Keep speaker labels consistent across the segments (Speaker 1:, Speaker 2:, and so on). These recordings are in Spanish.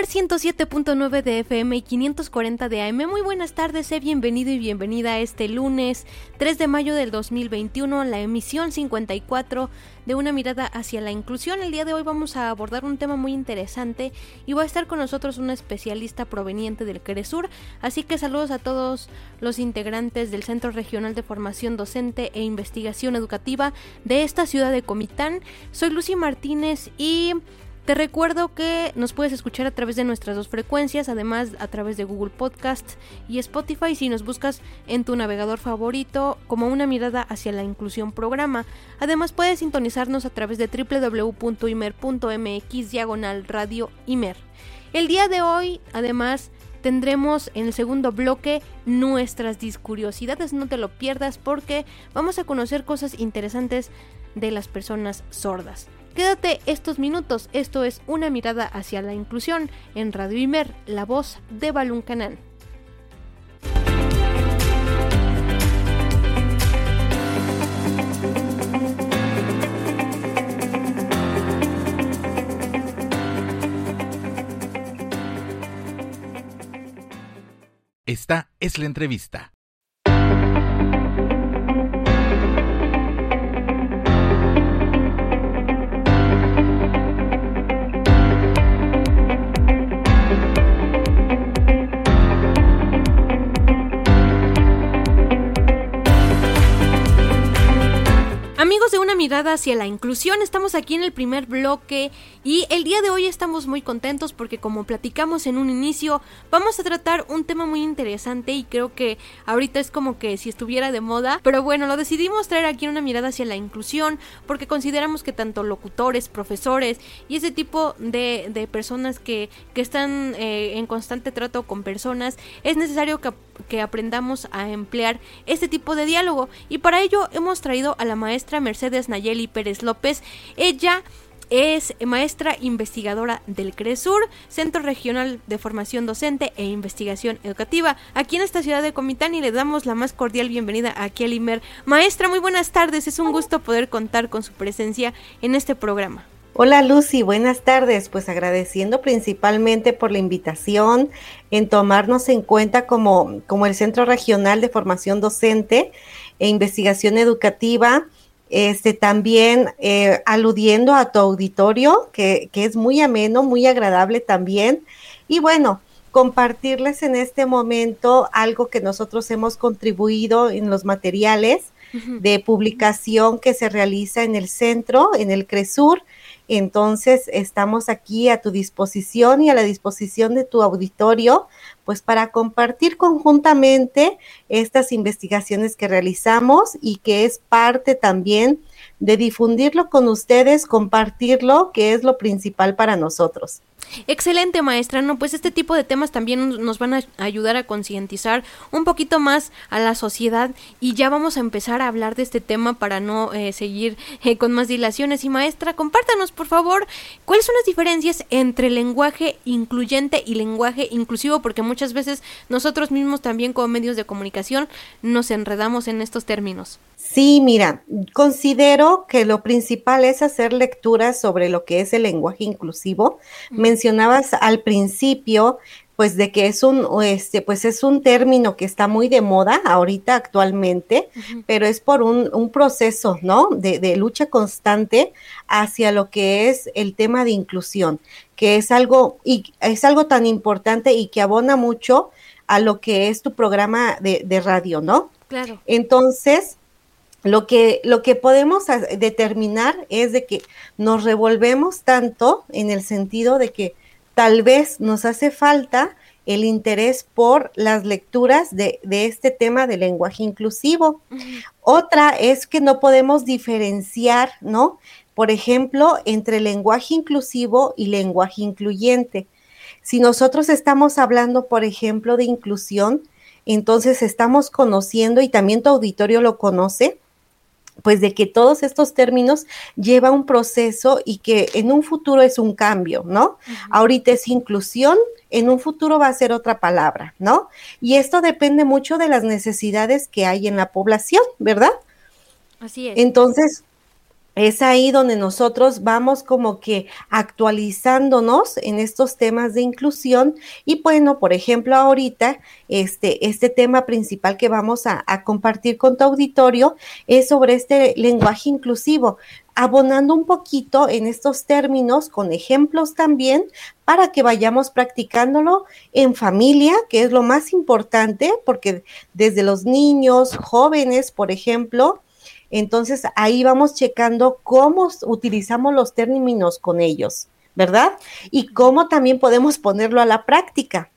Speaker 1: Radio Mer 107.9 de FM y 540 de AM. Muy buenas tardes, sé bienvenido y bienvenida a este lunes 3 de mayo del 2021, la emisión 54 de Una mirada hacia la inclusión. El día de hoy vamos a abordar un tema muy interesante y va a estar con nosotros una especialista proveniente del Cresur. Así que saludos a todos los integrantes del Centro Regional de Formación Docente e Investigación Educativa de esta ciudad de Comitán. Soy Lucy Martínez y te recuerdo que nos puedes escuchar a través de nuestras dos frecuencias, además a través de Google Podcast y Spotify si nos buscas en tu navegador favorito como una mirada hacia la inclusión programa. Además puedes sintonizarnos a través de www.imer.mx diagonal radio Imer. El día de hoy, además, tendremos en el segundo bloque nuestras discuriosidades, no te lo pierdas porque vamos a conocer cosas interesantes de las personas sordas. Quédate estos minutos, esto es una mirada hacia la inclusión en Radio Imer, la voz de Balún Canán.
Speaker 2: Esta es la entrevista.
Speaker 1: Mirada hacia la inclusión, estamos aquí en el primer bloque y el día de hoy estamos muy contentos porque como platicamos en un inicio, vamos a tratar un tema muy interesante y creo que ahorita es como que si estuviera de moda, pero bueno, lo decidimos traer aquí en una mirada hacia la inclusión porque consideramos que tanto locutores, profesores y ese tipo de, de personas que, que están eh, en constante trato con personas, es necesario que, que aprendamos a emplear este tipo de diálogo y para ello hemos traído a la maestra Mercedes Nayeli Pérez López. Ella es maestra investigadora del CRESUR, Centro Regional de Formación Docente e Investigación Educativa, aquí en esta ciudad de Comitán y le damos la más cordial bienvenida a Kelly Mer. Maestra, muy buenas tardes, es un gusto poder contar con su presencia en este programa.
Speaker 3: Hola Lucy, buenas tardes. Pues agradeciendo principalmente por la invitación en tomarnos en cuenta como, como el Centro Regional de Formación Docente e Investigación Educativa este, también eh, aludiendo a tu auditorio, que, que, es muy ameno, muy agradable también. Y bueno, compartirles en este momento algo que nosotros hemos contribuido en los materiales de publicación que se realiza en el centro, en el CRESUR. Entonces, estamos aquí a tu disposición y a la disposición de tu auditorio, pues para compartir conjuntamente estas investigaciones que realizamos y que es parte también de difundirlo con ustedes, compartirlo, que es lo principal para nosotros.
Speaker 1: Excelente maestra, no, pues este tipo de temas también nos van a ayudar a concientizar un poquito más a la sociedad y ya vamos a empezar a hablar de este tema para no eh, seguir eh, con más dilaciones. Y maestra, compártanos por favor cuáles son las diferencias entre lenguaje incluyente y lenguaje inclusivo, porque muchas veces nosotros mismos también como medios de comunicación nos enredamos en estos términos.
Speaker 3: Sí, mira, considero que lo principal es hacer lecturas sobre lo que es el lenguaje inclusivo. Mencionabas al principio, pues de que es un, este, pues es un término que está muy de moda ahorita actualmente, pero es por un, un proceso, ¿no? De, de, lucha constante hacia lo que es el tema de inclusión, que es algo, y es algo tan importante y que abona mucho a lo que es tu programa de, de radio, ¿no?
Speaker 1: Claro.
Speaker 3: Entonces, lo que, lo que podemos determinar es de que nos revolvemos tanto en el sentido de que tal vez nos hace falta el interés por las lecturas de, este tema del lenguaje inclusivo. Otra es que no podemos diferenciar, ¿no? Por ejemplo, entre lenguaje inclusivo y lenguaje incluyente. Si nosotros estamos hablando, por ejemplo, de inclusión, entonces estamos conociendo y también tu auditorio lo conoce, pues de que todos estos términos lleva un proceso y que en un futuro es un cambio, ¿no? Ahorita es inclusión, en un futuro va a ser otra palabra, ¿no? Y esto depende mucho de las necesidades que hay en la población, ¿verdad?
Speaker 1: Así es.
Speaker 3: Entonces, es ahí donde nosotros vamos como que actualizándonos en estos temas de inclusión. Y bueno, por ejemplo, ahorita este, este tema principal que vamos a, a compartir con tu auditorio es sobre este lenguaje inclusivo, abonando un poquito en estos términos con ejemplos también para que vayamos practicándolo en familia, que es lo más importante, porque desde los niños, jóvenes, por ejemplo, entonces ahí vamos checando cómo utilizamos los términos con ellos, ¿verdad? Y cómo también podemos ponerlo a la práctica.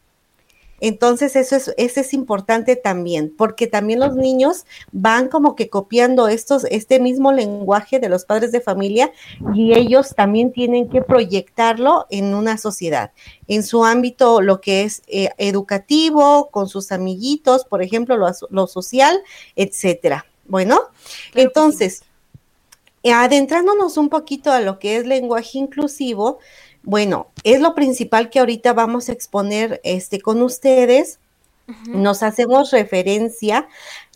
Speaker 3: Entonces eso es, eso es importante también, porque también los niños van como que copiando estos, este mismo lenguaje de los padres de familia y ellos también tienen que proyectarlo en una sociedad, en su ámbito, lo que es eh, educativo, con sus amiguitos, por ejemplo, lo, lo social, etcétera. Bueno, entonces, adentrándonos un poquito a lo que es lenguaje inclusivo, bueno, es lo principal que ahorita vamos a exponer este, con ustedes. Nos hacemos referencia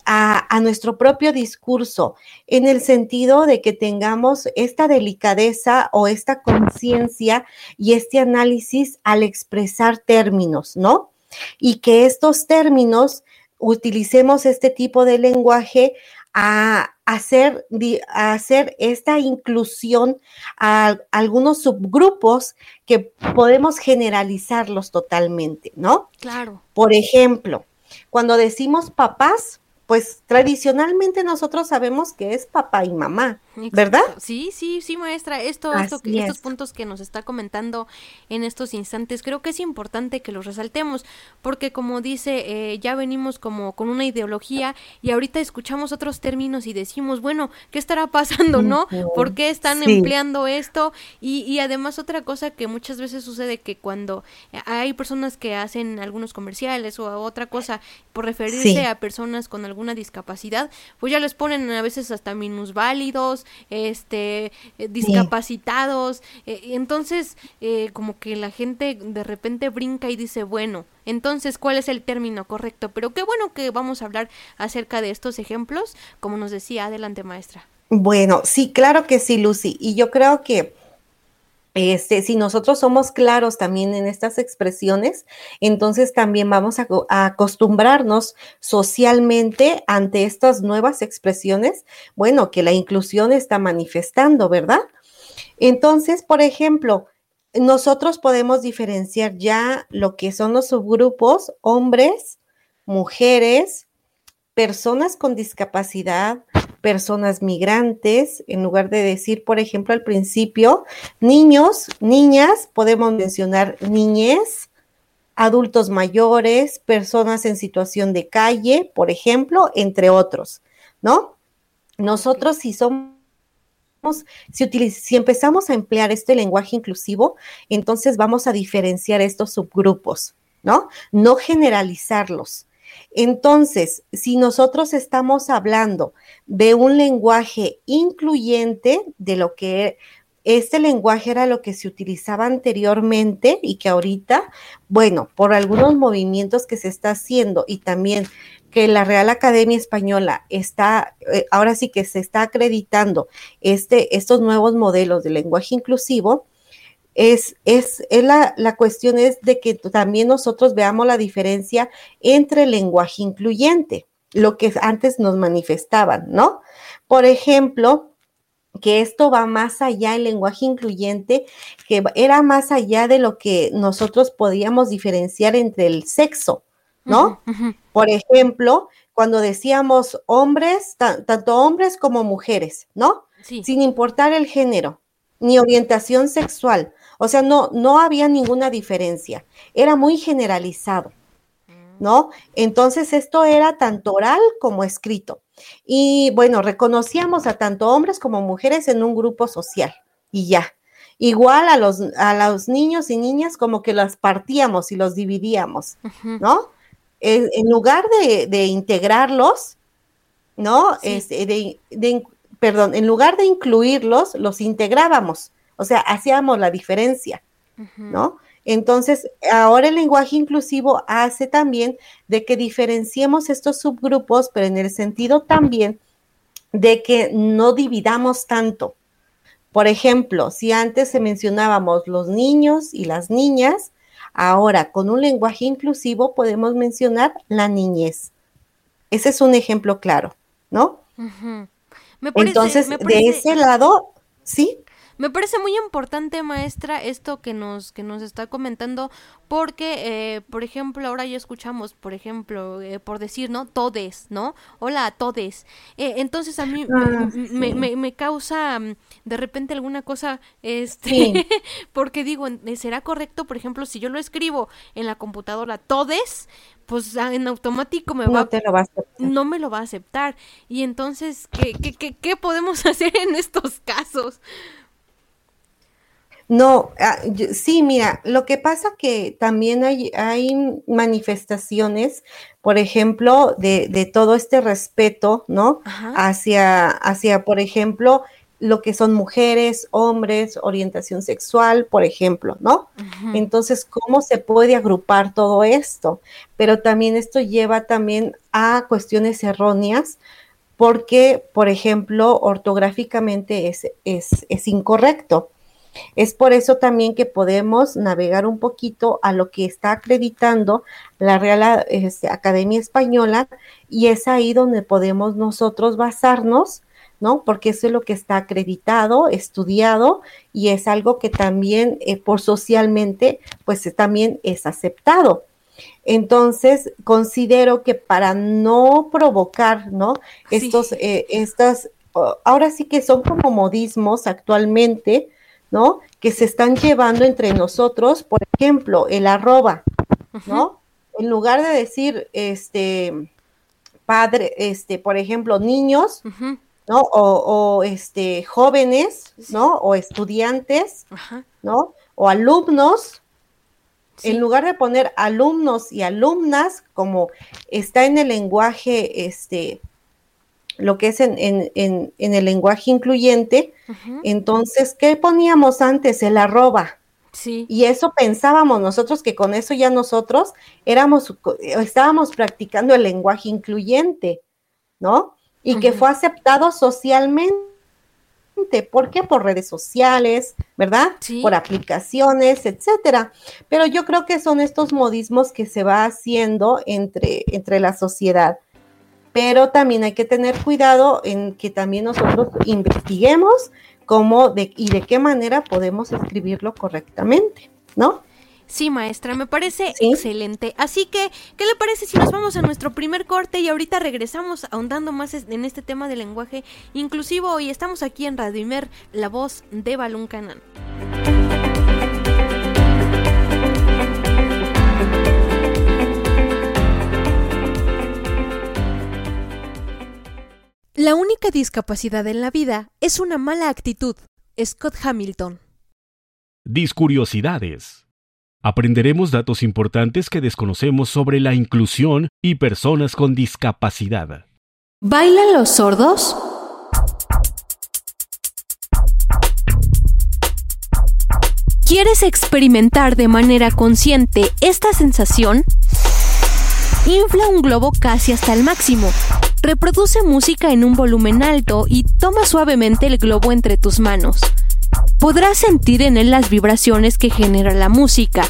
Speaker 3: a, a, nuestro propio discurso, en el sentido de que tengamos esta delicadeza o esta conciencia y este análisis al expresar términos, ¿no? Y que estos términos utilicemos este tipo de lenguaje a hacer, a hacer esta inclusión a algunos subgrupos que podemos generalizarlos totalmente, ¿no?
Speaker 1: Claro.
Speaker 3: Por ejemplo, cuando decimos papás, pues tradicionalmente nosotros sabemos que es papá y mamá, ¿verdad?
Speaker 1: Sí, sí, sí, maestra. Esto, esto estos puntos que nos está comentando en estos instantes, creo que es importante que los resaltemos, porque como dice, eh, ya venimos como con una ideología y ahorita escuchamos otros términos y decimos, bueno, ¿qué estará pasando, no? ¿Por qué están empleando esto? Y, y además otra cosa que muchas veces sucede que cuando hay personas que hacen algunos comerciales o otra cosa por referirse a personas con alguna discapacidad, pues ya les ponen a veces hasta minusválidos, este, eh, discapacitados, eh, entonces eh, como que la gente de repente brinca y dice, bueno, entonces, ¿cuál es el término correcto? Pero qué bueno que vamos a hablar acerca de estos ejemplos, como nos decía, adelante maestra.
Speaker 3: Bueno, sí, claro que sí, Lucy. Y yo creo que este, si nosotros somos claros también en estas expresiones, entonces también vamos a, acostumbrarnos socialmente ante estas nuevas expresiones, bueno, que la inclusión está manifestando, ¿verdad? Entonces, por ejemplo, nosotros podemos diferenciar ya lo que son los subgrupos, hombres, mujeres, personas con discapacidad, personas migrantes, en lugar de decir, por ejemplo, al principio, niños, niñas, podemos mencionar niñez, adultos mayores, personas en situación de calle, por ejemplo, entre otros, ¿no? Nosotros si somos si, si, empezamos a emplear este lenguaje inclusivo, entonces vamos a diferenciar estos subgrupos, ¿no? No generalizarlos. Entonces, si nosotros estamos hablando de un lenguaje incluyente, de lo que este lenguaje era lo que se utilizaba anteriormente y que ahorita, bueno, por algunos movimientos que se está haciendo y también que la Real Academia Española está, eh, ahora sí que se está acreditando este, estos nuevos modelos de lenguaje inclusivo, es, es, la, la, cuestión es de que también nosotros veamos la diferencia entre el lenguaje incluyente, lo que antes nos manifestaban, ¿no? Por ejemplo, que esto va más allá, el lenguaje incluyente, que era más allá de lo que nosotros podíamos diferenciar entre el sexo, ¿no? Por ejemplo, cuando decíamos hombres, tanto hombres como mujeres, ¿no? Sin importar el género ni orientación sexual. O sea, no, no había ninguna diferencia. Era muy generalizado, ¿no? Entonces esto era tanto oral como escrito. Y bueno, reconocíamos a tanto hombres como mujeres en un grupo social y ya. Igual a los, a los niños y niñas como que las partíamos y los dividíamos, ¿no? En, lugar de, integrarlos, ¿no? Este, de, perdón, en lugar de incluirlos, los integrábamos, o sea, hacíamos la diferencia, ¿no? Entonces, ahora el lenguaje inclusivo hace también de que diferenciemos estos subgrupos, pero en el sentido también de que no dividamos tanto. Por ejemplo, si antes se mencionábamos los niños y las niñas, Ahora, con un lenguaje inclusivo podemos mencionar la niñez. Ese es un ejemplo claro, ¿no? Entonces, de ese lado, sí.
Speaker 1: Me parece muy importante, maestra, esto que nos, que nos está comentando, porque, eh, por ejemplo, ahora ya escuchamos, por ejemplo, eh, por decir, ¿no? Todes, ¿no? Hola a todes. Eh, entonces a mí ah, me, me, me, causa mm, de repente alguna cosa, este, porque digo, ¿será correcto, por ejemplo, si yo lo escribo en la computadora todes? pues ah, en automático me va,
Speaker 3: te lo va a aceptar.
Speaker 1: no me lo va a aceptar. Y entonces, ¿qué, qué, qué, qué podemos hacer en estos casos?
Speaker 3: No, ah, sí, mira, lo que pasa que también hay, hay manifestaciones, por ejemplo, de, de todo este respeto, ¿no? Hacia, hacia, por ejemplo, lo que son mujeres, hombres, orientación sexual, por ejemplo, ¿no? Entonces, ¿cómo se puede agrupar todo esto? Pero también esto lleva también a cuestiones erróneas, porque, por ejemplo, ortográficamente es, es, es incorrecto. Es por eso también que podemos navegar un poquito a lo que está acreditando la Real este, Academia Española y es ahí donde podemos nosotros basarnos, ¿no? Porque eso es lo que está acreditado, estudiado y es algo que también eh, por socialmente, pues también es aceptado. Entonces, considero que para no provocar, ¿no? Estos, eh, estas, ahora sí que son como modismos actualmente, ¿no? Que se están llevando entre nosotros, por ejemplo, el arroba, ¿no? En lugar de decir, este, padre, este, por ejemplo, niños, ¿no? O, este, jóvenes, ¿no? O estudiantes, ¿no? O alumnos, en lugar de poner alumnos y alumnas, como está en el lenguaje, este, lo que es en, en, en, el lenguaje incluyente. Entonces, ¿qué poníamos antes? El arroba. Sí. Y eso pensábamos nosotros que con eso ya nosotros éramos, estábamos practicando el lenguaje incluyente, ¿no? Y que fue aceptado socialmente. ¿Por qué? Por redes sociales, ¿verdad? Sí. Por aplicaciones, etcétera. Pero yo creo que son estos modismos que se va haciendo entre, entre la sociedad pero también hay que tener cuidado en que también nosotros investiguemos cómo de, y de qué manera podemos escribirlo correctamente, ¿no?
Speaker 1: Sí, maestra, me parece excelente. Así que, ¿qué le parece si nos vamos a nuestro primer corte y ahorita regresamos ahondando más en este tema del lenguaje inclusivo y estamos aquí en Radio Imer, la voz de Balún Canán. La única discapacidad en la vida es una mala actitud. Scott Hamilton.
Speaker 4: Discuriosidades. Aprenderemos datos importantes que desconocemos sobre la inclusión y personas con discapacidad.
Speaker 1: ¿Bailan los sordos? ¿Quieres experimentar de manera consciente esta sensación? Infla un globo casi hasta el máximo Reproduce música en un volumen alto y toma suavemente el globo entre tus manos. Podrás sentir en él las vibraciones que genera la música.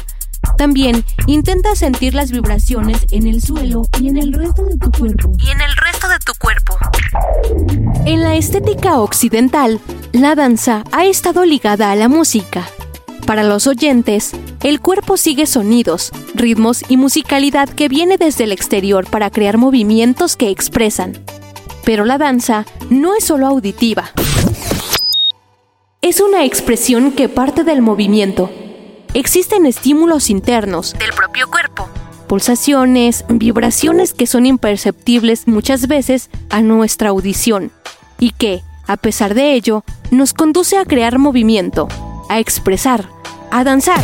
Speaker 1: También intenta sentir las vibraciones en el suelo y en el resto de tu cuerpo.
Speaker 2: Y en el resto de tu cuerpo.
Speaker 1: En la estética occidental, la danza ha estado ligada a la música. Para los oyentes, El cuerpo sigue sonidos, ritmos y musicalidad que viene desde el exterior para crear movimientos que expresan. Pero la danza no es solo auditiva. Es una expresión que parte del movimiento. Existen estímulos internos del propio cuerpo, pulsaciones, vibraciones que son imperceptibles muchas veces a nuestra audición y que, a pesar de ello, nos conduce a crear movimiento, a expresar, a danzar.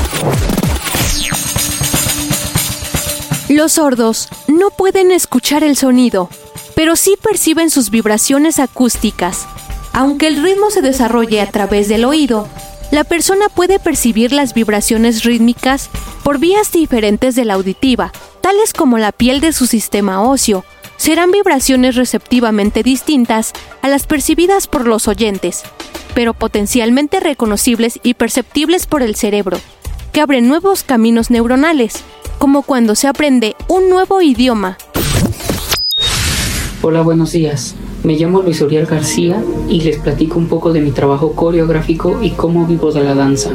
Speaker 1: Los sordos no pueden escuchar el sonido, pero sí perciben sus vibraciones acústicas. Aunque el ritmo se desarrolle a través del oído, la persona puede percibir las vibraciones rítmicas por vías diferentes de la auditiva, tales como la piel de su sistema óseo. Serán vibraciones receptivamente distintas a las percibidas por los oyentes, pero potencialmente reconocibles y perceptibles por el cerebro, que abren nuevos caminos neuronales, como cuando se aprende un nuevo idioma.
Speaker 2: Hola, buenos días. Me llamo Luis Uriel García y les platico un poco de mi trabajo coreográfico y cómo vivo de la danza.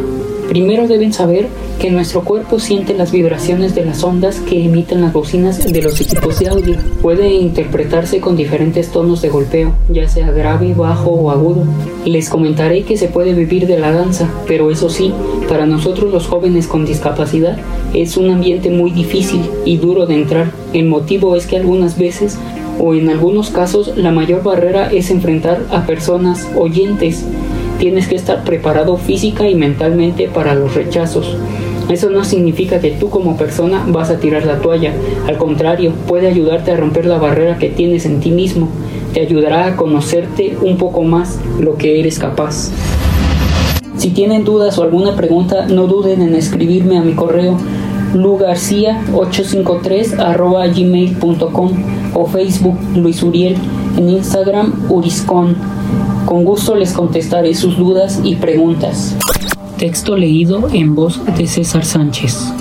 Speaker 2: Primero deben saber que nuestro cuerpo siente las vibraciones de las ondas que emiten las bocinas de los equipos de audio. Puede interpretarse con diferentes tonos de golpeo, ya sea grave, bajo o agudo. Les comentaré que se puede vivir de la danza, pero eso sí, para nosotros los jóvenes con discapacidad es un ambiente muy difícil y duro de entrar. El motivo es que algunas veces o en algunos casos la mayor barrera es enfrentar a personas oyentes tienes que estar preparado física y mentalmente para los rechazos. Eso no significa que tú como persona vas a tirar la toalla, al contrario, puede ayudarte a romper la barrera que tienes en ti mismo, te ayudará a conocerte un poco más lo que eres capaz. Si tienen dudas o alguna pregunta, no duden en escribirme a mi correo lugarcia853 gmail.com o Facebook Luis Uriel, en Instagram Uriscon. Con gusto les contestaré sus dudas y preguntas. Texto leído en voz de César Sánchez.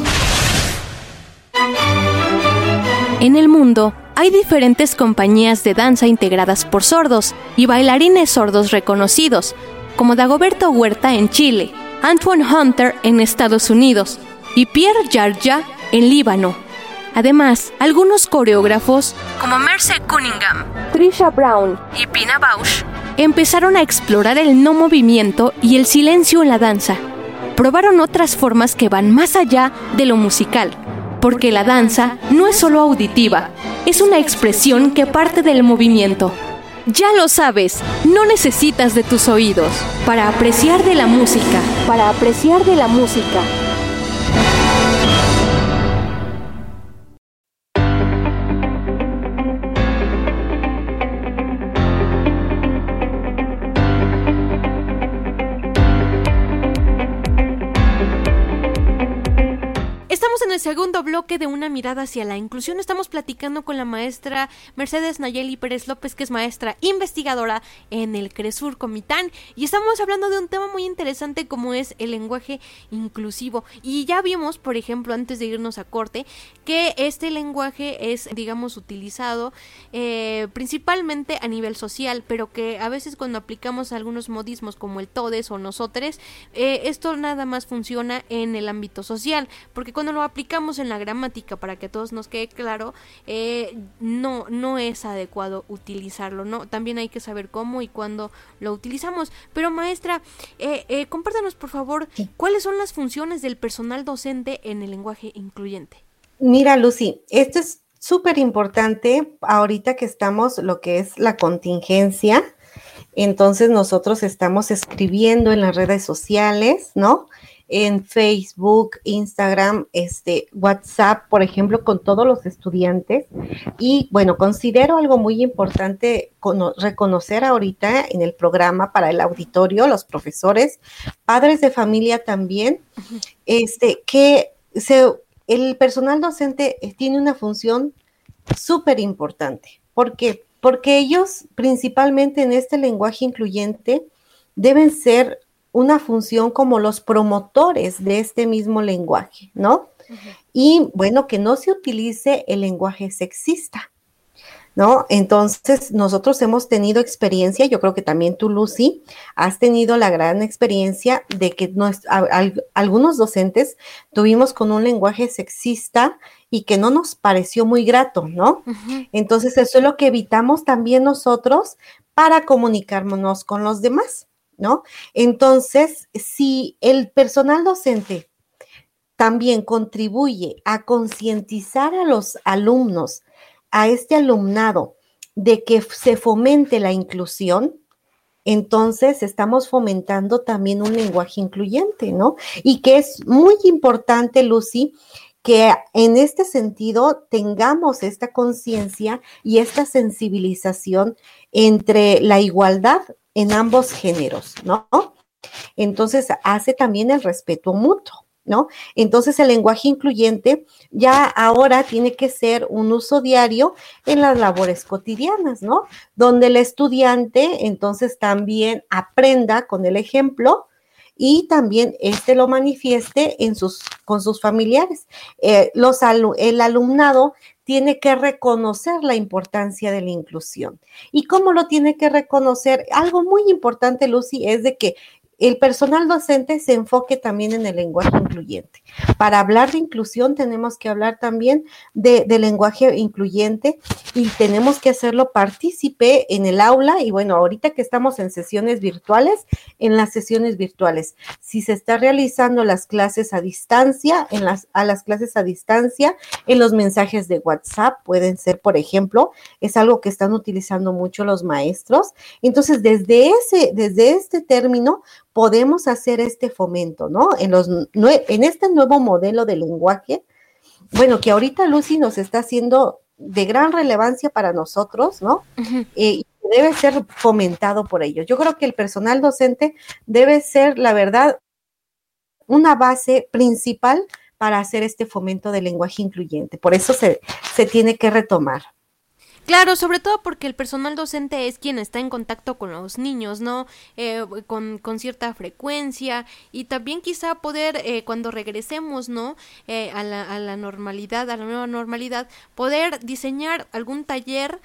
Speaker 1: En el mundo hay diferentes compañías de danza integradas por sordos y bailarines sordos reconocidos, como Dagoberto Huerta en Chile, Antoine Hunter en Estados Unidos y Pierre Jarja en Líbano. Además, algunos coreógrafos, como Merce Cunningham, Trisha Brown y Pina Bausch, empezaron a explorar el no movimiento y el silencio en la danza. Probaron otras formas que van más allá de lo musical, porque la danza no es solo auditiva, es una expresión que parte del movimiento. Ya lo sabes, no necesitas de tus oídos para apreciar de la música, para apreciar de la música. Segundo bloque de una mirada hacia la inclusión estamos platicando con la maestra Mercedes Nayeli Pérez López, que es maestra investigadora en el CRESUR Comitán, y estamos hablando de un tema muy interesante como es el lenguaje inclusivo. Y ya vimos, por ejemplo, antes de irnos a corte, que este lenguaje es, digamos, utilizado eh, principalmente a nivel social, pero que a veces cuando aplicamos algunos modismos como el todes o nosotres, eh, esto nada más funciona en el ámbito social, porque cuando lo aplicamos en la gramática para que a todos nos quede claro, eh, no, no es adecuado utilizarlo, ¿no? También hay que saber cómo y cuándo lo utilizamos. Pero maestra, eh, eh, compártanos por favor cuáles son las funciones del personal docente en el lenguaje incluyente.
Speaker 3: Mira, Lucy, esto es súper importante ahorita que estamos lo que es la contingencia. Entonces nosotros estamos escribiendo en las redes sociales, ¿no? En Facebook, Instagram, este, WhatsApp, por ejemplo, con todos los estudiantes. Y bueno, considero algo muy importante reconocer ahorita en el programa para el auditorio, los profesores, padres de familia también, este, que el personal docente tiene una función súper importante. ¿Por qué? Porque ellos, principalmente en este lenguaje incluyente, deben ser una función como los promotores de este mismo lenguaje, ¿no? Y bueno, que no se utilice el lenguaje sexista. ¿no? Entonces, nosotros hemos tenido experiencia, yo creo que también tú, Lucy, has tenido la gran experiencia de que algunos docentes tuvimos con un lenguaje sexista y que no nos pareció muy grato, ¿no? Entonces, eso es lo que evitamos también nosotros para comunicarnos con los demás, ¿no? Entonces, si el personal docente también contribuye a concientizar a los alumnos a este alumnado de que se fomente la inclusión, entonces estamos fomentando también un lenguaje incluyente, ¿no? Y que es muy importante, Lucy, que en este sentido tengamos esta conciencia y esta sensibilización entre la igualdad en ambos géneros, ¿no? Entonces hace también el respeto mutuo. ¿no? Entonces el lenguaje incluyente ya ahora tiene que ser un uso diario en las labores cotidianas, ¿no? Donde el estudiante entonces también aprenda con el ejemplo y también este lo manifieste en sus, con sus familiares. Eh, el alumnado tiene que reconocer la importancia de la inclusión. ¿Y cómo lo tiene que reconocer? Algo muy importante, Lucy, es de que el personal docente se enfoque también en el lenguaje incluyente. Para hablar de inclusión tenemos que hablar también de, lenguaje incluyente y tenemos que hacerlo partícipe en el aula y bueno, ahorita que estamos en sesiones virtuales, en las sesiones virtuales. Si se está realizando las clases a distancia, en las, a las clases a distancia, en los mensajes de WhatsApp pueden ser, por ejemplo, es algo que están utilizando mucho los maestros. Entonces, desde ese, desde este término, podemos hacer este fomento, ¿no? En, los, en este nuevo modelo de lenguaje, bueno, que ahorita Lucy nos está haciendo de gran relevancia para nosotros, ¿no? Eh, y debe ser fomentado por ellos. Yo creo que el personal docente debe ser, la verdad, una base principal para hacer este fomento del lenguaje incluyente. Por eso se, se tiene que retomar.
Speaker 1: Claro, sobre todo porque el personal docente es quien está en contacto con los niños, ¿no? Eh, con, con, cierta frecuencia y también quizá poder, eh, cuando regresemos, ¿no? Eh, a, la, a, la, normalidad, a la nueva normalidad, poder diseñar algún taller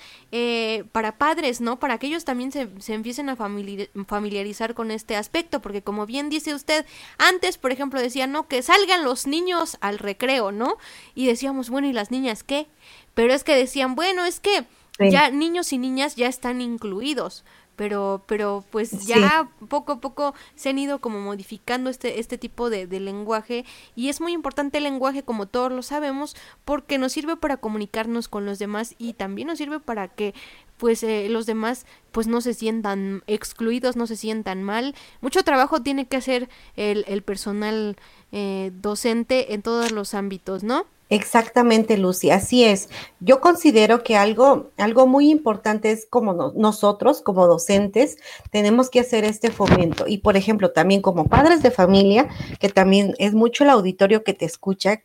Speaker 1: para padres, ¿no? Para que ellos también se, se empiecen a familiarizar con este aspecto, porque como bien dice usted, antes, por ejemplo, decían, ¿no? Que salgan los niños al recreo, ¿no? Y decíamos, bueno, ¿y las niñas qué? Pero es que decían, bueno, es que ya niños y niñas ya están incluidos, pero pero pues ya poco a poco se han ido como modificando este este tipo de, de, lenguaje y es muy importante el lenguaje como todos lo sabemos porque nos sirve para comunicarnos con los demás y también nos sirve para que pues eh, los demás pues no se sientan excluidos no se sientan mal. Mucho trabajo tiene que hacer el, el personal eh, docente en todos los ámbitos no
Speaker 3: Exactamente, Lucy, así es. Yo considero que algo, algo muy importante es como nosotros, como docentes, tenemos que hacer este fomento. Y, por ejemplo, también como padres de familia, que también es mucho el auditorio que te escucha,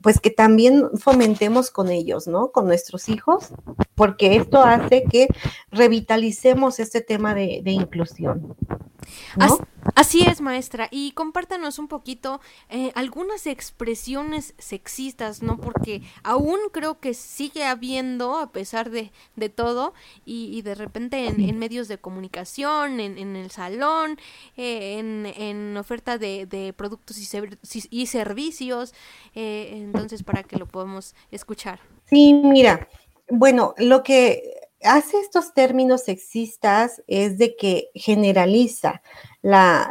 Speaker 3: pues que también fomentemos con ellos, ¿no? Con nuestros hijos, porque esto hace que revitalicemos este tema de, de inclusión.
Speaker 1: Así, es, maestra. Y compártanos un poquito eh, algunas expresiones sexistas, ¿no? Porque aún creo que sigue habiendo, a pesar de, de todo, y, de repente en, medios de comunicación, en, el salón, eh, en, oferta de, productos y, servicios. Eh, entonces, para que lo podamos escuchar.
Speaker 3: Sí, mira, bueno, lo que hace estos términos sexistas es de que generaliza la,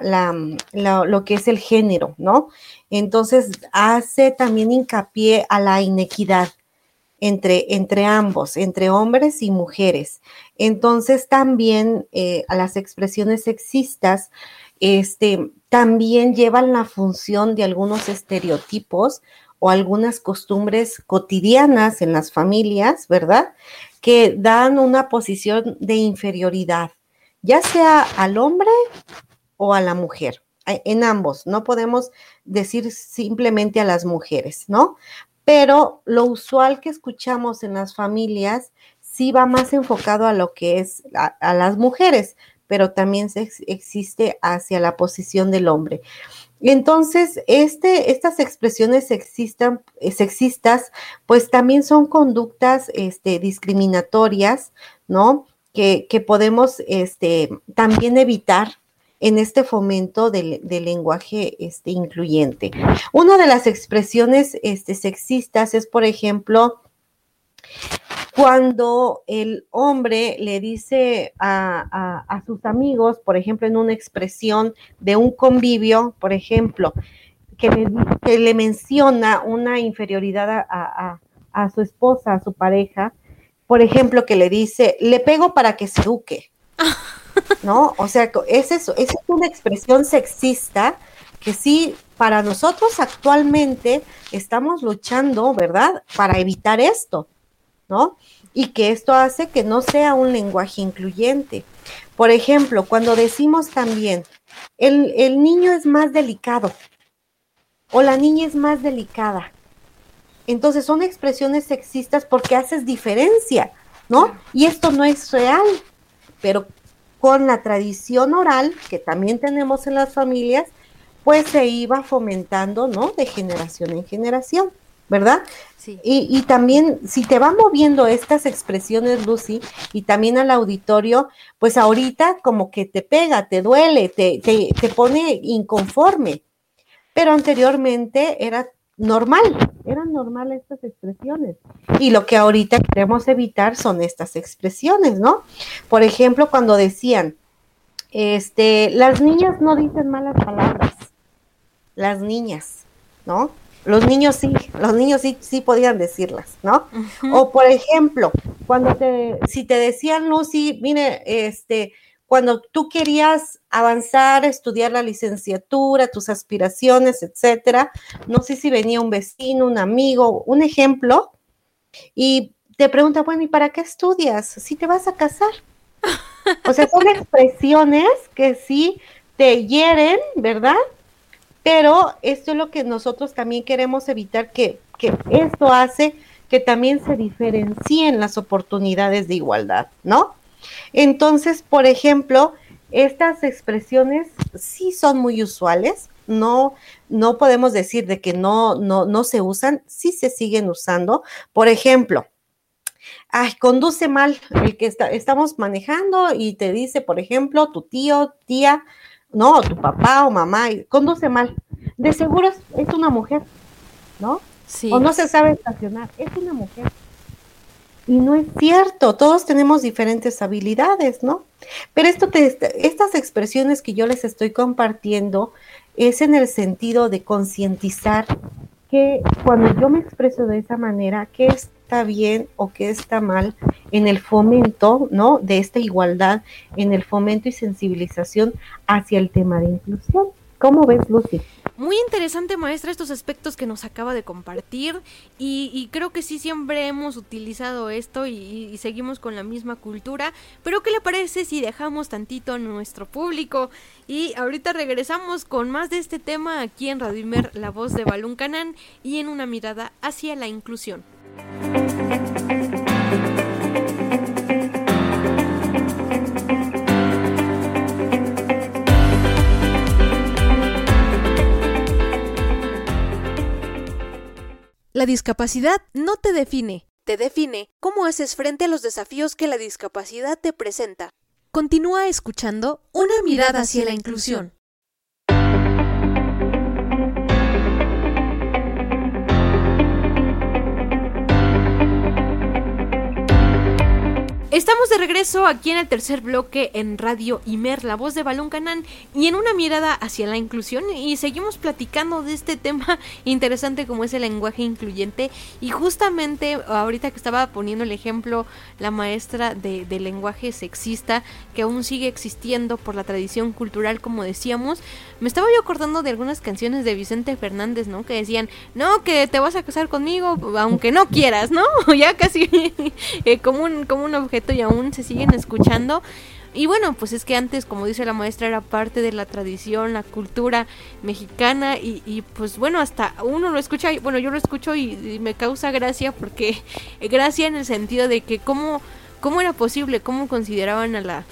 Speaker 3: lo que es el género, ¿no? Entonces hace también hincapié a la inequidad entre, entre ambos, entre hombres y mujeres. Entonces también eh, a las expresiones sexistas este, también llevan la función de algunos estereotipos o algunas costumbres cotidianas en las familias, ¿verdad? Que dan una posición de inferioridad, ya sea al hombre o a la mujer, eh, en ambos, no podemos decir simplemente a las mujeres, ¿no? Pero lo usual que escuchamos en las familias sí va más enfocado a lo que es a, las mujeres, pero también existe hacia la posición del hombre. Entonces, este, estas expresiones sexistas, pues también son conductas este, discriminatorias, ¿no? Que, podemos este, también evitar en este fomento del, lenguaje este, incluyente. Una de las expresiones este, sexistas es, por ejemplo, cuando el hombre le dice a, sus amigos, por ejemplo, en una expresión de un convivio, por ejemplo, que le, menciona una inferioridad a, su esposa, a su pareja, por ejemplo, que le dice, le pego para que se eduque, ¿no? O sea, es eso, es una expresión sexista que sí, para nosotros actualmente estamos luchando, ¿verdad? Para evitar esto. ¿No? Y que esto hace que no sea un lenguaje incluyente. Por ejemplo, cuando decimos también, el, el niño es más delicado o la niña es más delicada. Entonces son expresiones sexistas porque haces diferencia, ¿no? Y esto no es real, pero con la tradición oral que también tenemos en las familias, pues se iba fomentando, ¿no? De generación en generación. ¿Verdad? Sí. Y, también, si te va moviendo estas expresiones, Lucy, y también al auditorio, pues ahorita como que te pega, te duele, te, te, te pone inconforme. Pero anteriormente era normal, eran normales estas expresiones. Y lo que ahorita queremos evitar son estas expresiones, ¿no? Por ejemplo, cuando decían, este, las niñas no dicen malas palabras, las niñas, ¿no? Los niños sí, los niños sí, sí podían decirlas, ¿no? O por ejemplo, cuando te, si te decían, Lucy, mire, este, cuando tú querías avanzar, estudiar la licenciatura, tus aspiraciones, etcétera, no sé si venía un vecino, un amigo, un ejemplo, y te pregunta, bueno, ¿y para qué estudias? Si te vas a casar. O sea, son expresiones que sí te hieren, ¿verdad? Pero esto es lo que nosotros también queremos evitar, que, que esto hace que también se diferencien las oportunidades de igualdad, ¿no? Entonces, por ejemplo, estas expresiones sí son muy usuales, no, no podemos decir de que no, no, no se usan, sí se siguen usando. Por ejemplo, ay, conduce mal el que está, estamos manejando y te dice, por ejemplo, tu tío, tía, no, tu papá o mamá, conduce mal. De seguro es, una mujer, ¿no? Sí. O no se sabe estacionar, es una mujer. Y no es cierto, todos tenemos diferentes habilidades, ¿no? Pero esto te, estas expresiones que yo les estoy compartiendo es en el sentido de concientizar que cuando yo me expreso de esa manera, qué está bien o qué está mal en el fomento, ¿no? De esta igualdad, en el fomento y sensibilización hacia el tema de inclusión. ¿Cómo ves, Lucy?
Speaker 1: Muy interesante, maestra, estos aspectos que nos acaba de compartir y, creo que sí siempre hemos utilizado esto y, seguimos con la misma cultura, pero ¿qué le parece si dejamos tantito a nuestro público? Y ahorita regresamos con más de este tema aquí en Radio Imer, la voz de Balún Canán y en una mirada hacia la inclusión. La discapacidad no te define, te define cómo haces frente a los desafíos que la discapacidad te presenta. Continúa escuchando Una mirada hacia la inclusión. Estamos de regreso aquí en el tercer bloque en Radio Imer, la voz de Balón Canán, y en una mirada hacia la inclusión. Y seguimos platicando de este tema interesante como es el lenguaje incluyente. Y justamente ahorita que estaba poniendo el ejemplo la maestra de, lenguaje sexista que aún sigue existiendo por la tradición cultural, como decíamos, me estaba yo acordando de algunas canciones de Vicente Fernández, ¿no? Que decían, no, que te vas a casar conmigo, aunque no quieras, ¿no? ya casi eh, como, un, como un y aún se siguen escuchando. Y bueno, pues es que antes, como dice la maestra, era parte de la tradición, la cultura mexicana y, pues bueno, hasta uno lo escucha, bueno, yo lo escucho y, me causa gracia porque gracia en el sentido de que cómo, cómo era posible, cómo consideraban a la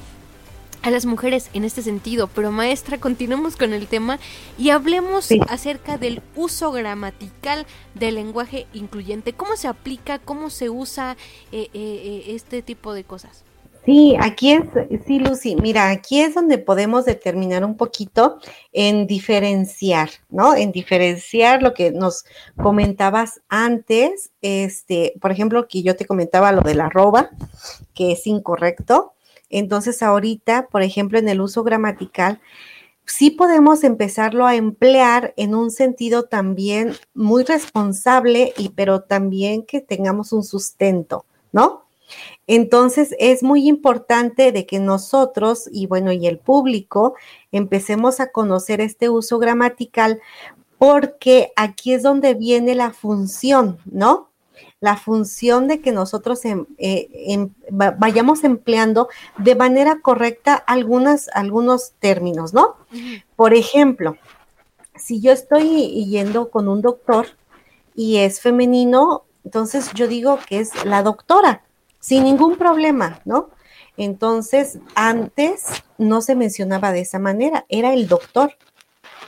Speaker 1: a las mujeres en este sentido. Pero maestra, continuemos con el tema y hablemos acerca del uso gramatical del lenguaje incluyente. ¿Cómo se aplica? ¿Cómo se usa eh, eh, eh, este tipo de cosas?
Speaker 3: Sí, aquí es, sí, Lucy, mira, aquí es donde podemos determinar un poquito en diferenciar, ¿no? En diferenciar lo que nos comentabas antes, este, por ejemplo, que yo te comentaba lo de la arroba, que es incorrecto. Entonces, ahorita, por ejemplo, en el uso gramatical, sí podemos empezarlo a emplear en un sentido también muy responsable y pero también que tengamos un sustento, ¿no? Entonces es muy importante de que nosotros y bueno, y el público empecemos a conocer este uso gramatical porque aquí es donde viene la función, ¿no? La función de que nosotros em, eh, em, vayamos empleando de manera correcta algunas, algunos términos, ¿no? Por ejemplo, si yo estoy yendo con un doctor y es femenino, entonces yo digo que es la doctora sin ningún problema, ¿no? Entonces, antes no se mencionaba de esa manera, era el doctor,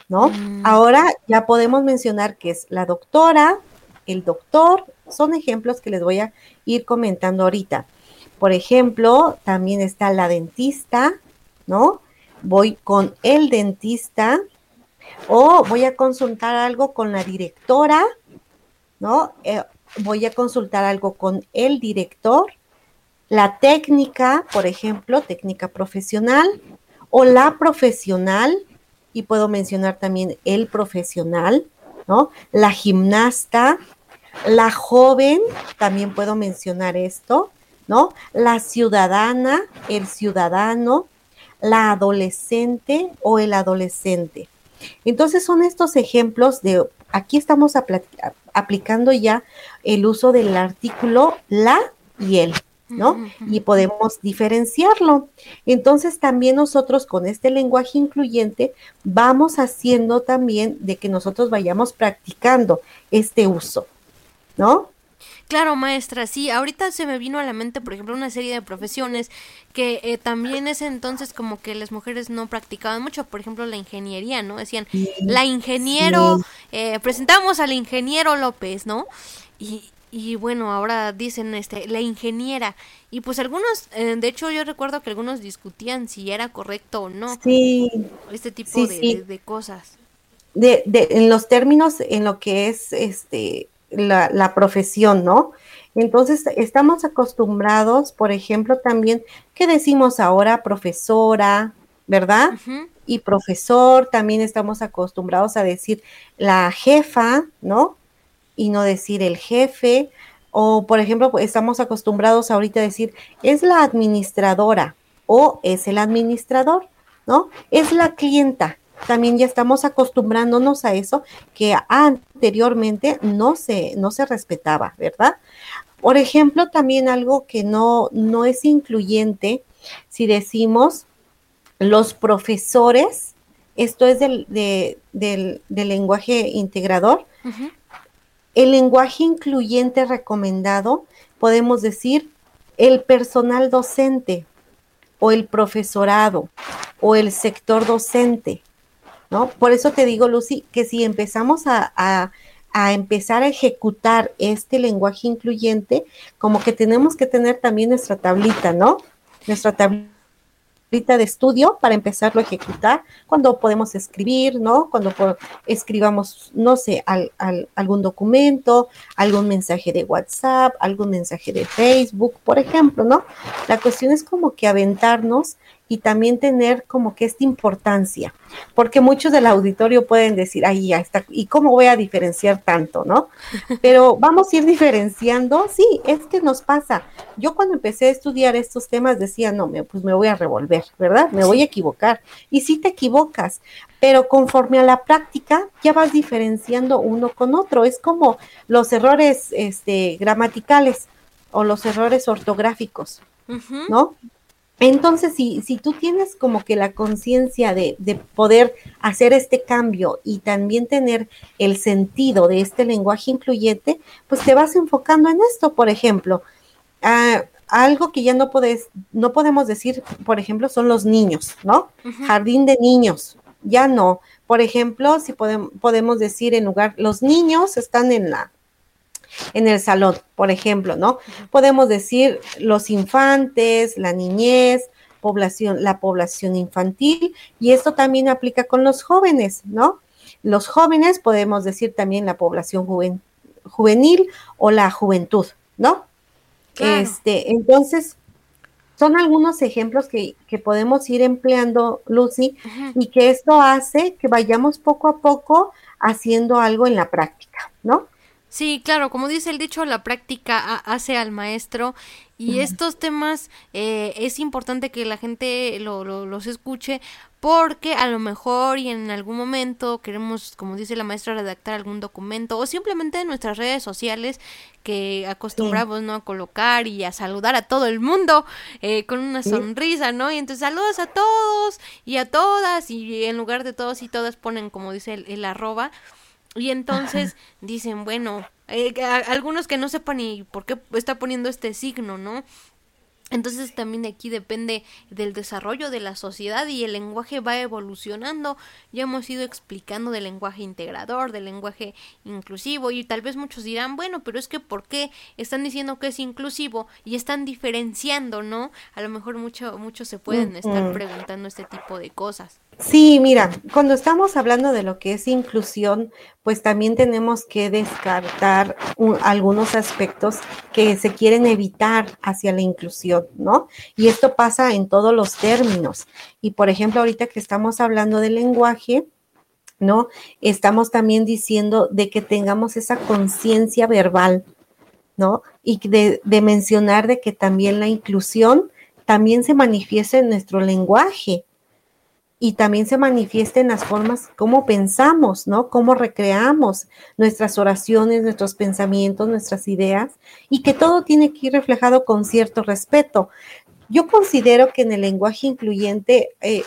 Speaker 3: ¿no? Mm. Ahora ya podemos mencionar que es la doctora, el doctor, son ejemplos que les voy a ir comentando ahorita. Por ejemplo, también está la dentista, ¿no? Voy con el dentista o voy a consultar algo con la directora, ¿no? Eh, voy a consultar algo con el director la técnica, por ejemplo, técnica profesional o la profesional, y puedo mencionar también el profesional, ¿no? La gimnasta, la joven, también puedo mencionar esto, ¿no? La ciudadana, el ciudadano, la adolescente o el adolescente. Entonces son estos ejemplos de, aquí estamos aplicando ya el uso del artículo la y el. ¿no? Y podemos diferenciarlo. Entonces también nosotros con este lenguaje incluyente vamos haciendo también de que nosotros vayamos practicando este uso, ¿no?
Speaker 1: Claro, maestra, sí, ahorita se me vino a la mente, por ejemplo, una serie de profesiones que eh, también es entonces como que las mujeres no practicaban mucho, por ejemplo, la ingeniería, ¿no? Decían, la ingeniero, eh, presentamos al ingeniero López, ¿no? Y, y bueno, ahora dicen este la ingeniera y pues algunos, eh, de hecho yo recuerdo que algunos discutían si era correcto o no.
Speaker 3: Sí.
Speaker 1: Este tipo de, cosas.
Speaker 3: De, de, en los términos en lo que es este la, la profesión, ¿no? Entonces, estamos acostumbrados, por ejemplo, también, ¿qué decimos ahora? Profesora, ¿verdad? Y profesor, también estamos acostumbrados a decir la jefa, ¿no? y no decir el jefe. O, por ejemplo, pues, estamos acostumbrados ahorita a decir, es la administradora o es el administrador, ¿no? Es la clienta. También ya estamos acostumbrándonos a eso que anteriormente no se, no se respetaba, ¿verdad? Por ejemplo, también algo que no, no es incluyente, si decimos los profesores, esto es del, del, lenguaje integrador, el lenguaje incluyente recomendado, podemos decir el personal docente o el profesorado o el sector docente, ¿no? Por eso te digo, Lucy, que si empezamos a, empezar a ejecutar este lenguaje incluyente, como que tenemos que tener también nuestra tablita, ¿no? Nuestra tablita de estudio para empezarlo a ejecutar, cuando podemos escribir, ¿no? Cuando escribamos, no sé, algún documento, algún mensaje de WhatsApp, algún mensaje de Facebook, por ejemplo, ¿no? La cuestión es como que aventarnos y también tener como que esta importancia, porque muchos del auditorio pueden decir, ahí ya está, ¿y cómo voy a diferenciar tanto, no? Pero vamos a ir diferenciando, sí, es que nos pasa. Yo cuando empecé a estudiar estos temas decía, no, pues me voy a revolver, ¿verdad? Me voy a equivocar. Y sí te equivocas, pero conforme a la práctica ya vas diferenciando uno con otro. Es como los errores este, gramaticales o los errores ortográficos, ¿no? Entonces, si, si tú tienes como que la conciencia de, de, poder hacer este cambio y también tener el sentido de este lenguaje incluyente, pues te vas enfocando en esto. Por ejemplo, ah, algo que ya no, podés, no podemos decir, por ejemplo, son los niños, ¿no? Jardín de niños, ya no. Por ejemplo, si podemos, podemos decir en lugar, los niños están en la, en el salón, por ejemplo, ¿no? Podemos decir los infantes, la niñez, población, la población infantil, y esto también aplica con los jóvenes, ¿no? Los jóvenes podemos decir también la población juvenil o la juventud, ¿no? Este, entonces, son algunos ejemplos que, podemos ir empleando, Lucy, y que esto hace que vayamos poco a poco haciendo algo en la práctica, ¿no?
Speaker 1: Sí, claro, como dice el dicho, la práctica hace al maestro. Y estos temas eh, es importante que la gente lo, los escuche porque a lo mejor y en algún momento queremos, como dice la maestra, redactar algún documento o simplemente en nuestras redes sociales que acostumbramos no a colocar y a saludar a todo el mundo eh, con una sonrisa, ¿no? Y entonces saludos a todos y a todas y en lugar de todos y todas ponen como dice el arroba y entonces dicen, bueno, eh, algunos que no sepan ni por qué está poniendo este signo, ¿no? Entonces también aquí depende del desarrollo de la sociedad y el lenguaje va evolucionando. Ya hemos ido explicando del lenguaje integrador, del lenguaje inclusivo y tal vez muchos dirán, bueno, pero es que ¿por qué están diciendo que es inclusivo y están diferenciando, ¿no? A lo mejor mucho, muchos se pueden estar preguntando este tipo de cosas.
Speaker 3: Sí, mira, cuando estamos hablando de lo que es inclusión, pues también tenemos que descartar algunos aspectos que se quieren evitar hacia la inclusión, ¿no? Y esto pasa en todos los términos. Y por ejemplo, ahorita que estamos hablando del lenguaje, ¿no? Estamos también diciendo de que tengamos esa conciencia verbal, ¿no? Y de, de mencionar de que también la inclusión también se manifiesta en nuestro lenguaje y también se manifiesta en las formas como pensamos, ¿no? Cómo recreamos nuestras oraciones, nuestros pensamientos, nuestras ideas y que todo tiene que ir reflejado con cierto respeto. Yo considero que en el lenguaje incluyente eh,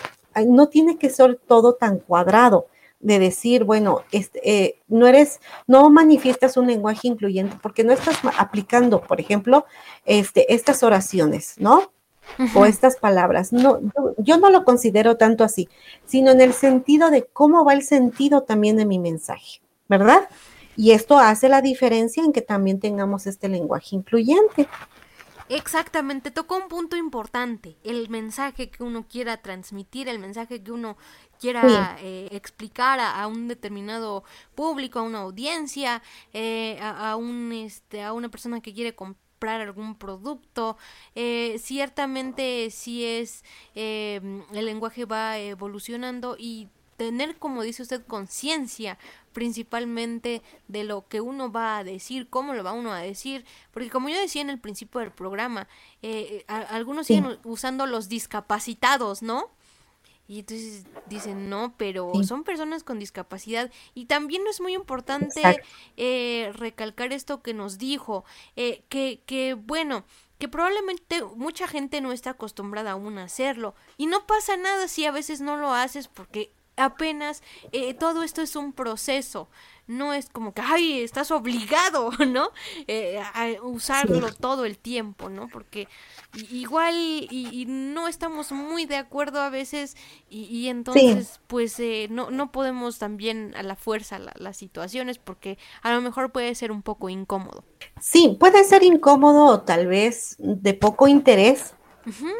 Speaker 3: no tiene que ser todo tan cuadrado de decir, bueno, este, eh, no eres, no manifiestas un lenguaje incluyente porque no estás aplicando, por ejemplo, este, estas oraciones, ¿no? O estas palabras. No, yo, no lo considero tanto así, sino en el sentido de cómo va el sentido también de mi mensaje, ¿verdad? Y esto hace la diferencia en que también tengamos este lenguaje incluyente.
Speaker 1: Exactamente, tocó un punto importante, el mensaje que uno quiera transmitir, el mensaje que uno quiera eh, explicar a, un determinado público, a una audiencia, eh, a, un este, a una persona que quiere comprar algún producto. Eh, ciertamente si es, eh, el lenguaje va evolucionando y tener, como dice usted, conciencia principalmente de lo que uno va a decir, cómo lo va uno a decir, porque como yo decía en el principio del programa, eh, algunos siguen usando los discapacitados, ¿no? Y entonces dicen, no, pero son personas con discapacidad. Y también es muy importante eh, recalcar esto que nos dijo, eh, que, que bueno, que probablemente mucha gente no está acostumbrada aún a hacerlo. Y no pasa nada si a veces no lo haces porque apenas eh, todo esto es un proceso no es como que, ay, estás obligado, ¿no? Eh, a usarlo todo el tiempo, ¿no? Porque igual y, no estamos muy de acuerdo a veces y, entonces, pues, eh, no, no podemos también a la fuerza las situaciones porque a lo mejor puede ser un poco incómodo.
Speaker 3: Sí, puede ser incómodo o tal vez de poco interés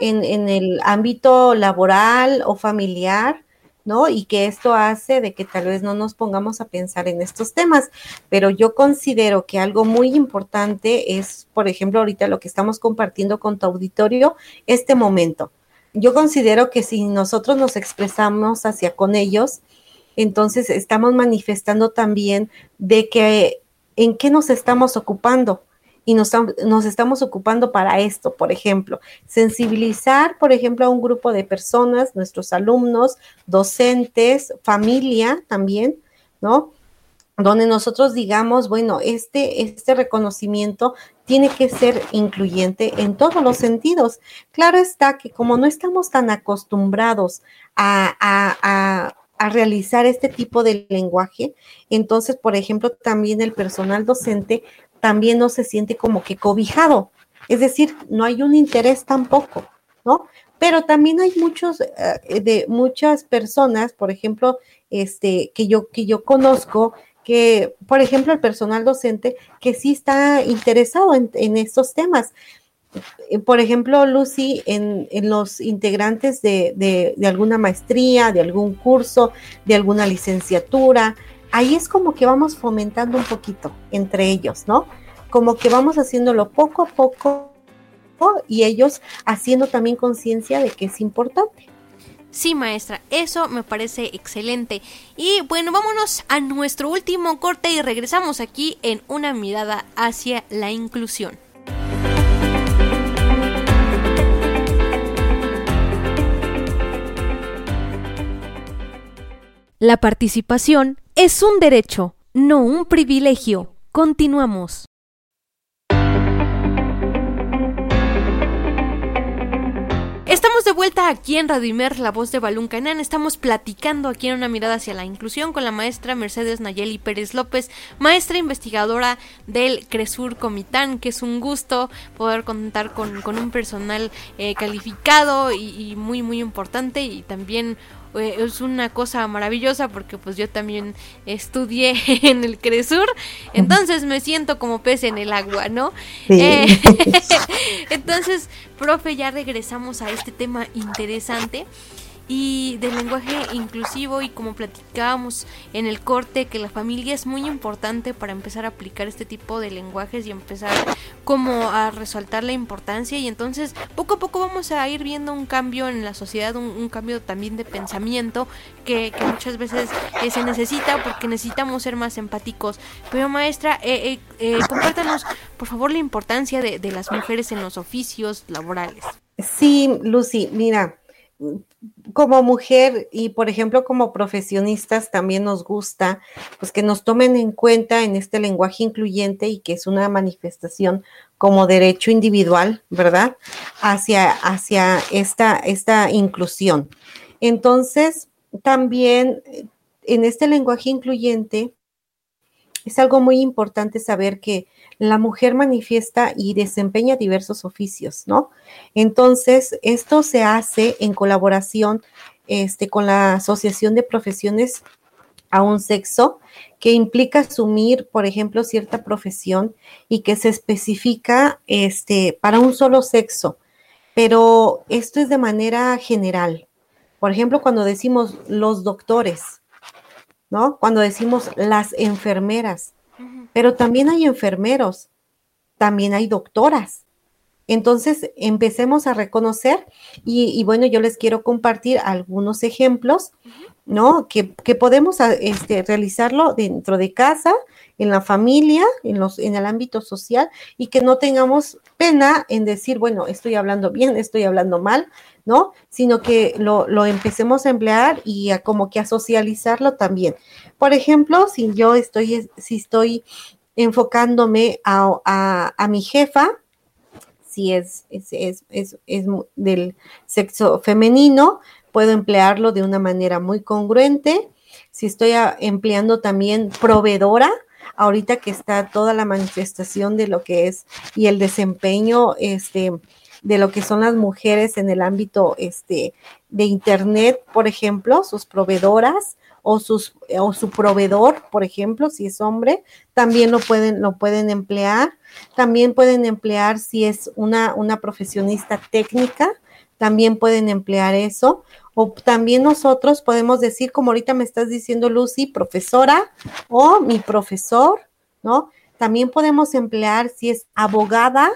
Speaker 3: en, en el ámbito laboral o familiar ¿no? Y que esto hace de que tal vez no nos pongamos a pensar en estos temas, pero yo considero que algo muy importante es, por ejemplo, ahorita lo que estamos compartiendo con tu auditorio, este momento. Yo considero que si nosotros nos expresamos hacia con ellos, entonces estamos manifestando también de que en qué nos estamos ocupando y nos, estamos ocupando para esto, por ejemplo, sensibilizar, por ejemplo, a un grupo de personas, nuestros alumnos, docentes, familia también, ¿no? Donde nosotros digamos, bueno, este, este reconocimiento tiene que ser incluyente en todos los sentidos. Claro está que como no estamos tan acostumbrados a, a, a realizar este tipo de lenguaje. Entonces, por ejemplo, también el personal docente también no se siente como que cobijado, Es decir, no hay un interés tampoco, ¿no? Pero también hay muchos, eh, de muchas personas, por ejemplo, este, que yo, que yo conozco, que, por ejemplo, el personal docente, que sí está interesado en, estos temas. Eh, por ejemplo, Lucy, en, los integrantes de, alguna maestría, de algún curso, de alguna licenciatura, ahí es como que vamos fomentando un poquito entre ellos, ¿no? Como que vamos haciéndolo poco a poco y ellos haciendo también conciencia de que es importante.
Speaker 1: Sí, maestra, eso me parece excelente. Y bueno, vámonos a nuestro último corte y regresamos aquí en una mirada hacia la inclusión. La participación es un derecho, no un privilegio. Continuamos. Estamos de vuelta aquí en Radio la voz de Balún Canán. Estamos platicando aquí en una mirada hacia la inclusión con la maestra Mercedes Nayeli Pérez López, maestra investigadora del Cresur Comitán, que es un gusto poder contar con, un personal eh, calificado y, muy, muy importante y también es una cosa maravillosa porque pues yo también estudié en el Cresur, entonces me siento como pez en el agua, ¿no? Eh, entonces, profe, ya regresamos a este tema interesante y del lenguaje inclusivo y como platicábamos en el corte que la familia es muy importante para empezar a aplicar este tipo de lenguajes y empezar como a resaltar la importancia y entonces poco a poco vamos a ir viendo un cambio en la sociedad, un, cambio también de pensamiento que, muchas veces eh, se necesita porque necesitamos ser más empáticos. Pero maestra, eh, eh, compártanos por favor la importancia de las mujeres en los oficios laborales.
Speaker 3: Sí, Lucy, mira, como mujer y por ejemplo como profesionistas también nos gusta pues que nos tomen en cuenta en este lenguaje incluyente y que es una manifestación como derecho individual, ¿verdad? Hacia, hacia esta, esta inclusión. Entonces, también en este lenguaje incluyente es algo muy importante saber que la mujer manifiesta y desempeña diversos oficios, ¿no? Entonces, esto se hace en colaboración este, con la Asociación de Profesiones a un sexo, que implica asumir, por ejemplo, cierta profesión y que se especifica este, para un solo sexo, pero esto es de manera general. Por ejemplo, cuando decimos los doctores, ¿no? Cuando decimos las enfermeras, pero también hay enfermeros, también hay doctoras. Entonces, empecemos a reconocer y, bueno, yo les quiero compartir algunos ejemplos, ¿no? Que, podemos ah, este, realizarlo dentro de casa, en la familia, en, los, en el ámbito social y que no tengamos pena en decir, bueno, estoy hablando bien, estoy hablando mal, ¿no? Sino que lo, lo empecemos a emplear y a como que a socializarlo también. Por ejemplo, si yo estoy, si estoy enfocándome a, mi jefa, si es, es, es, es, del sexo femenino, puedo emplearlo de una manera muy congruente. Si estoy empleando también proveedora, ahorita que está toda la manifestación de lo que es y el desempeño este, de lo que son las mujeres en el ámbito este, de Internet, por ejemplo, sus proveedoras, o, sus, o su proveedor, por ejemplo, si es hombre, también lo pueden, lo pueden emplear. También pueden emplear si es una, una profesionista técnica, también pueden emplear eso. O también nosotros podemos decir, como ahorita me estás diciendo Lucy, profesora o mi profesor, ¿no? También podemos emplear si es abogada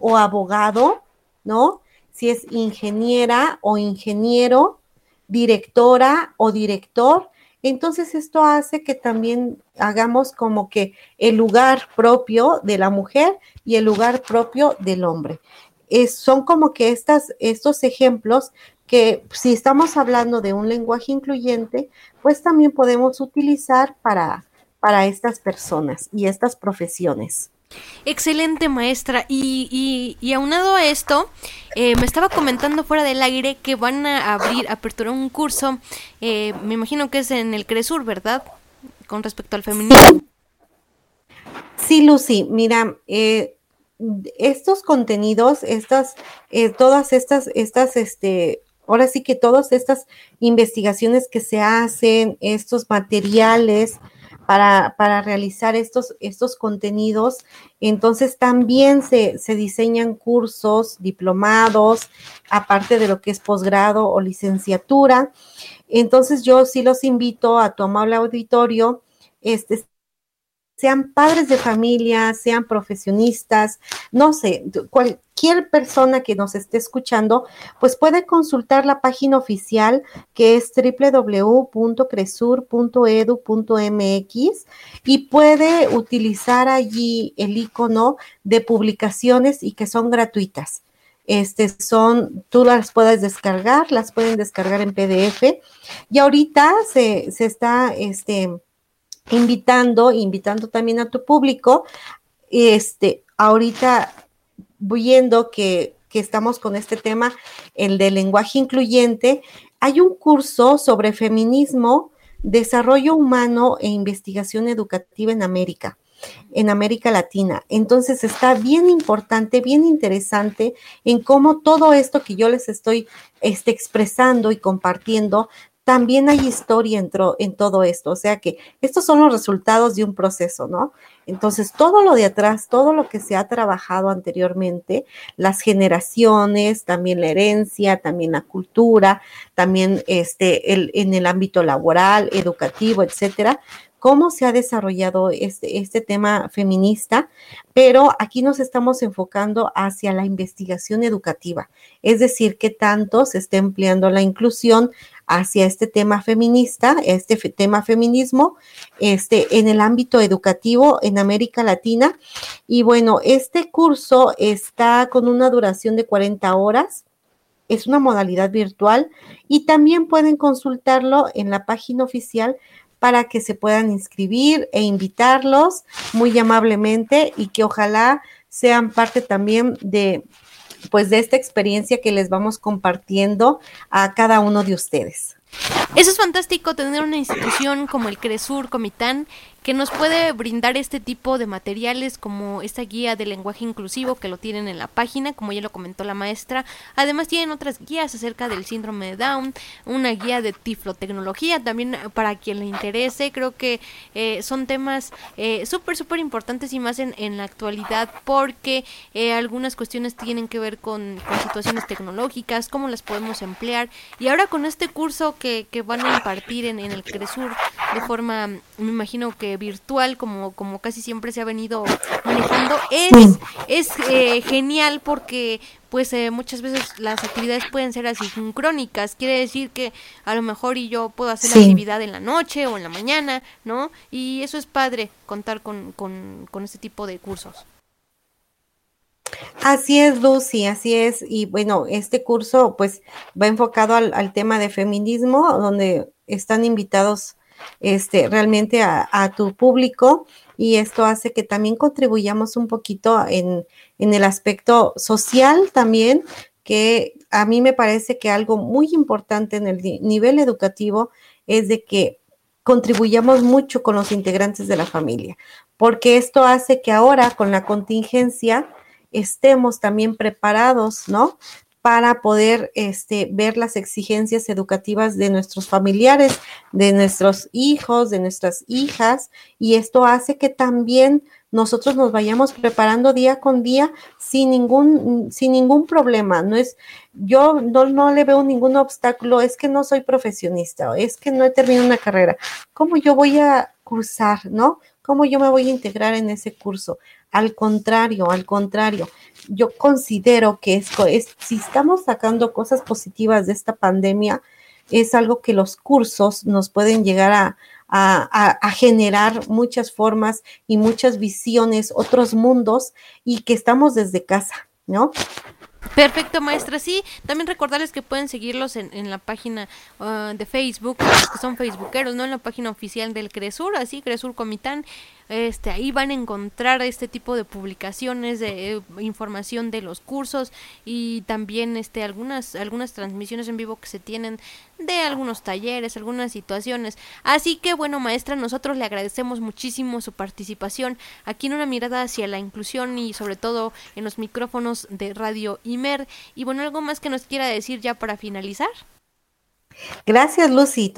Speaker 3: o abogado, ¿no? Si es ingeniera o ingeniero, directora o director. Entonces esto hace que también hagamos como que el lugar propio de la mujer y el lugar propio del hombre. son como que estas, estos ejemplos que si estamos hablando de un lenguaje incluyente, pues también podemos utilizar para, para estas personas y estas profesiones.
Speaker 1: Excelente maestra. Y, y, aunado a esto, eh, me estaba comentando fuera del aire que van a abrir, aperturar un curso, eh, me imagino que es en el Cresur, ¿verdad? Con respecto al feminismo.
Speaker 3: Sí, Lucy, mira, eh, estos contenidos, estas, eh, todas estas, estas, este, ahora sí que todas estas investigaciones que se hacen, estos materiales para, para realizar estos, estos contenidos, entonces también se, se diseñan cursos, diplomados, aparte de lo que es posgrado o licenciatura. Entonces yo sí los invito a tu amable auditorio, este, sean padres de familia, sean profesionistas, no sé, cualquier persona que nos esté escuchando, pues puede consultar la página oficial que es www.cresur.edu.mx y puede utilizar allí el icono de publicaciones y que son gratuitas. Este son, tú las puedes descargar, las pueden descargar en PDF y ahorita se, se está, este, invitando, invitando también a tu público. Este, ahorita viendo que, que estamos con este tema, el de lenguaje incluyente, hay un curso sobre feminismo, desarrollo humano e investigación educativa en América en América Latina. Entonces está bien importante, bien interesante en cómo todo esto que yo les estoy este, expresando y compartiendo también hay historia en, en, todo esto. O sea que estos son los resultados de un proceso, ¿no? Entonces, todo lo de atrás, todo lo que se ha trabajado anteriormente, las generaciones, también la herencia, también la cultura, también este, el, en el ámbito laboral, educativo, etcétera, cómo se ha desarrollado este, este tema feminista, pero aquí nos estamos enfocando hacia la investigación educativa, es decir, qué tanto se está empleando la inclusión hacia este tema feminista, este tema feminismo, este, en el ámbito educativo en América Latina. Y bueno, este curso está con una duración de 40 horas. Es una modalidad virtual y también pueden consultarlo en la página oficial para que se puedan inscribir e invitarlos muy amablemente y que ojalá sean parte también de pues de esta experiencia que les vamos compartiendo a cada uno de ustedes.
Speaker 1: Eso es fantástico tener una institución como el Cresur Comitán que nos puede brindar este tipo de materiales como esta guía de lenguaje inclusivo que lo tienen en la página, como ya lo comentó la maestra. Además tienen otras guías acerca del síndrome de Down, una guía de tiflotecnología también para quien le interese. Creo que eh, son temas eh, súper, súper importantes y más en, en la actualidad porque eh, algunas cuestiones tienen que ver con, con, situaciones tecnológicas, cómo las podemos emplear. Y ahora con este curso que, que van a impartir en, en el CRESUR de forma, me imagino que virtual, como, como casi siempre se ha venido manejando, es, es eh, genial porque pues eh, muchas veces las actividades pueden ser así sincrónicas, quiere decir que a lo mejor y yo puedo hacer la actividad en la noche o en la mañana, ¿no? Y eso es padre, contar con, con, con este tipo de cursos.
Speaker 3: Así es, Lucy, así es. Y bueno, este curso pues va enfocado al, al tema de feminismo, donde están invitados este, realmente a, tu público y esto hace que también contribuyamos un poquito en, en el aspecto social también, que a mí me parece que algo muy importante en el nivel educativo es de que contribuyamos mucho con los integrantes de la familia, porque esto hace que ahora con la contingencia estemos también preparados, ¿no? Para poder este, ver las exigencias educativas de nuestros familiares, de nuestros hijos, de nuestras hijas, y esto hace que también nosotros nos vayamos preparando día con día sin ningún, sin ningún problema. No es, yo no, no le veo ningún obstáculo, es que no soy profesionista, es que no he terminado una carrera. ¿Cómo yo voy a cursar, no? ¿Cómo yo me voy a integrar en ese curso? Al contrario, al contrario, yo considero que es, si estamos sacando cosas positivas de esta pandemia, es algo que los cursos nos pueden llegar a, a, generar muchas formas y muchas visiones, otros mundos y que estamos desde casa, ¿no?
Speaker 1: Perfecto, maestra. Sí, también recordarles que pueden seguirlos en, en la página uh, de Facebook, que son facebookeros, ¿no? En la página oficial del Cresur, así, Cresur Comitán. Este ahí van a encontrar este tipo de publicaciones de eh, información de los cursos y también este algunas algunas transmisiones en vivo que se tienen de algunos talleres, algunas situaciones. Así que bueno, maestra, nosotros le agradecemos muchísimo su participación aquí en una mirada hacia la inclusión y sobre todo en los micrófonos de Radio Imer. Y bueno, algo más que nos quiera decir ya para finalizar.
Speaker 3: Gracias, Lucy.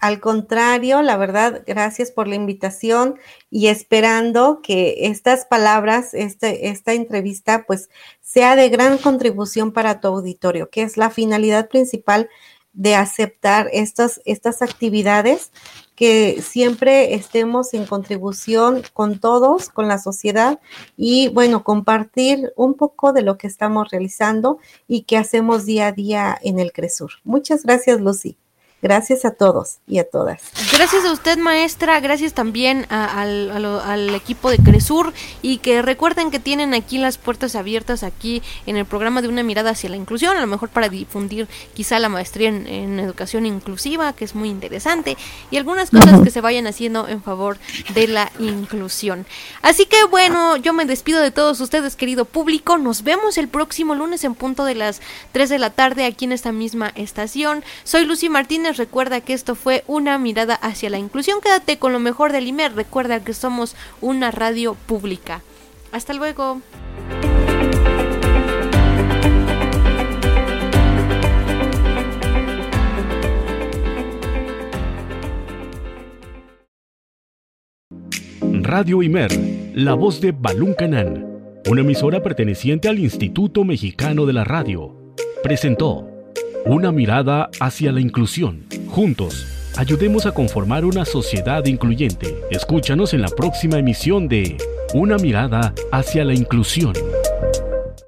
Speaker 3: al contrario, la verdad, gracias por la invitación y esperando que estas palabras, este, esta entrevista, pues sea de gran contribución para tu auditorio, que es la finalidad principal de aceptar estas, estas actividades, que siempre estemos en contribución con todos, con la sociedad y bueno, compartir un poco de lo que estamos realizando y que hacemos día a día en el Cresur. Muchas gracias, Lucy. Gracias a todos y a todas.
Speaker 1: Gracias a usted, maestra. Gracias también al, equipo de Cresur. Y que recuerden que tienen aquí las puertas abiertas aquí en el programa de Una Mirada hacia la Inclusión. A lo mejor para difundir quizá la maestría en, educación inclusiva, que es muy interesante. Y algunas cosas que se vayan haciendo en favor de la inclusión. Así que bueno, yo me despido de todos ustedes, querido público. Nos vemos el próximo lunes en punto de las 3 de la tarde aquí en esta misma estación. Soy Lucy Martínez recuerda que esto fue una mirada hacia la inclusión. Quédate con lo mejor del IMER. Recuerda que somos una radio pública. Hasta luego.
Speaker 4: Radio Imer, la voz de Balún Canán, una emisora perteneciente al Instituto Mexicano de la Radio, presentó una mirada hacia la inclusión. Juntos, ayudemos a conformar una sociedad incluyente. Escúchanos en la próxima emisión de Una mirada hacia la inclusión.